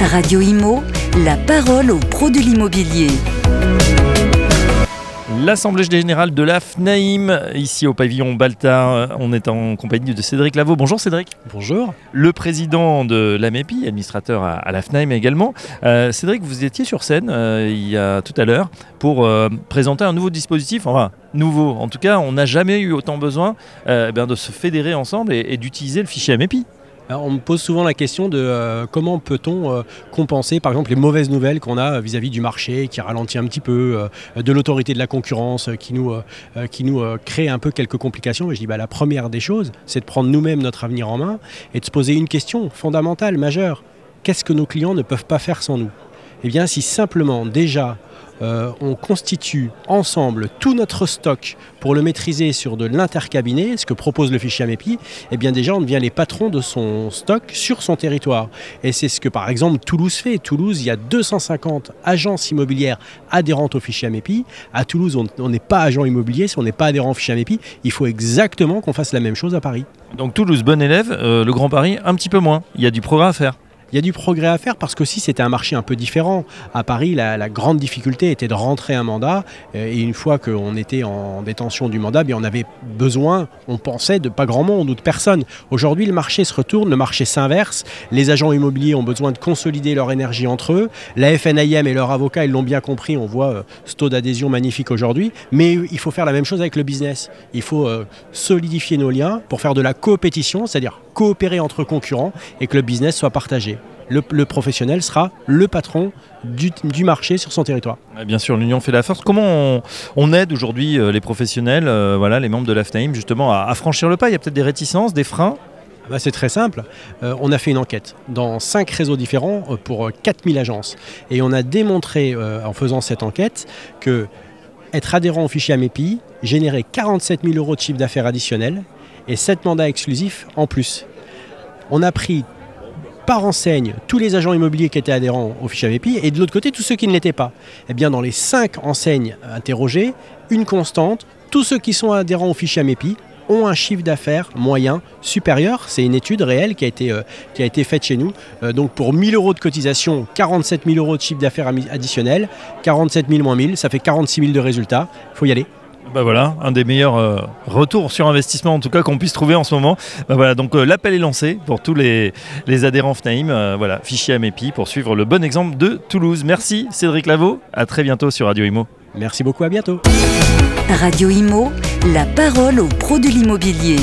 Radio Imo, la parole aux pros de l'immobilier. L'Assemblée générale de la FNAIM, ici au pavillon Baltard. On est en compagnie de Cédric Lavaux. Bonjour Cédric. Bonjour. Le président de l'AMEPI, administrateur à, la FNAIM également. Euh, Cédric, vous étiez sur scène euh, il y a tout à l'heure pour euh, présenter un nouveau dispositif. Enfin, nouveau. En tout cas, on n'a jamais eu autant besoin euh, eh bien, de se fédérer ensemble et, et d'utiliser le fichier AMEPI. On me pose souvent la question de euh, comment peut-on euh, compenser par exemple les mauvaises nouvelles qu'on a vis-à-vis du marché qui ralentit un petit peu, euh, de l'autorité de la concurrence qui nous, crée un peu quelques complications. Et je dis bah, la première des choses, c'est de prendre nous-mêmes notre avenir en main et de se poser une question fondamentale, majeure. Qu'est-ce que nos clients ne peuvent pas faire sans nous? Eh bien si simplement déjà euh, on constitue ensemble tout notre stock pour le maîtriser sur de l'intercabinet, ce que propose le fichier AMEPI, eh bien déjà on devient les patrons de son stock sur son territoire. Et c'est ce que par exemple Toulouse fait. Toulouse, il y a 250 agences immobilières adhérentes au fichier AMEPI. À Toulouse, on n'est pas agent immobilier si on n'est pas adhérent au fichier AMEPI. Il faut exactement qu'on fasse la même chose à Paris. Donc Toulouse, bon élève. euh, le Grand Paris, un petit peu moins. Il y a du progrès à faire. Il y a du progrès à faire parce qu'aussi c'était un marché un peu différent. À Paris, la, grande difficulté était de rentrer un mandat euh, et une fois qu'on était en détention du mandat, bien on avait besoin, on pensait, de pas grand monde ou de personne. Aujourd'hui, le marché se retourne, le marché s'inverse. Les agents immobiliers ont besoin de consolider leur énergie entre eux. La FNIM et leurs avocats, ils l'ont bien compris. On voit euh, ce taux d'adhésion magnifique aujourd'hui. Mais il faut faire la même chose avec le business. Il faut euh, solidifier nos liens pour faire de la coopétition, c'est-à-dire coopérer entre concurrents et que le business soit partagé. Le, le professionnel sera le patron du, du marché sur son territoire. Bien sûr, l'union fait la force. Comment on, on aide aujourd'hui euh, les professionnels, euh, voilà, les membres de la FNAIM, justement, à, à franchir le pas? Il y a peut-être des réticences, des freins? Bah, c'est très simple. Euh, on a fait une enquête dans cinq réseaux différents pour euh, 4000 agences. Et on a démontré en faisant cette enquête que être adhérent au fichier AMEPI générait 47 000 euros de chiffre d'affaires additionnel et 7 mandats exclusifs en plus. On a pris par enseigne tous les agents immobiliers qui étaient adhérents au fichier AMEPI et de l'autre côté tous ceux qui ne l'étaient pas. Eh bien dans les cinq enseignes interrogées, une constante, tous ceux qui sont adhérents au fichier AMEPI ont un chiffre d'affaires moyen supérieur. C'est une étude réelle qui a été, euh, qui a été faite chez nous. Euh, donc pour 1000 euros de cotisation, 47 000 euros de chiffre d'affaires additionnel, 47 000 moins 1000, ça fait 46 000 de résultats. Il faut y aller. Bah voilà, un des meilleurs euh, retours sur investissement en tout cas qu'on puisse trouver en ce moment. Bah voilà, donc euh, l'appel est lancé pour tous les, les adhérents FNAIM. Euh, voilà, fichier AMEPI pour suivre le bon exemple de Toulouse. Merci Cédric Lavaux. À très bientôt sur Radio Imo. Merci beaucoup, à bientôt. Radio Imo, la parole aux pros de l'immobilier.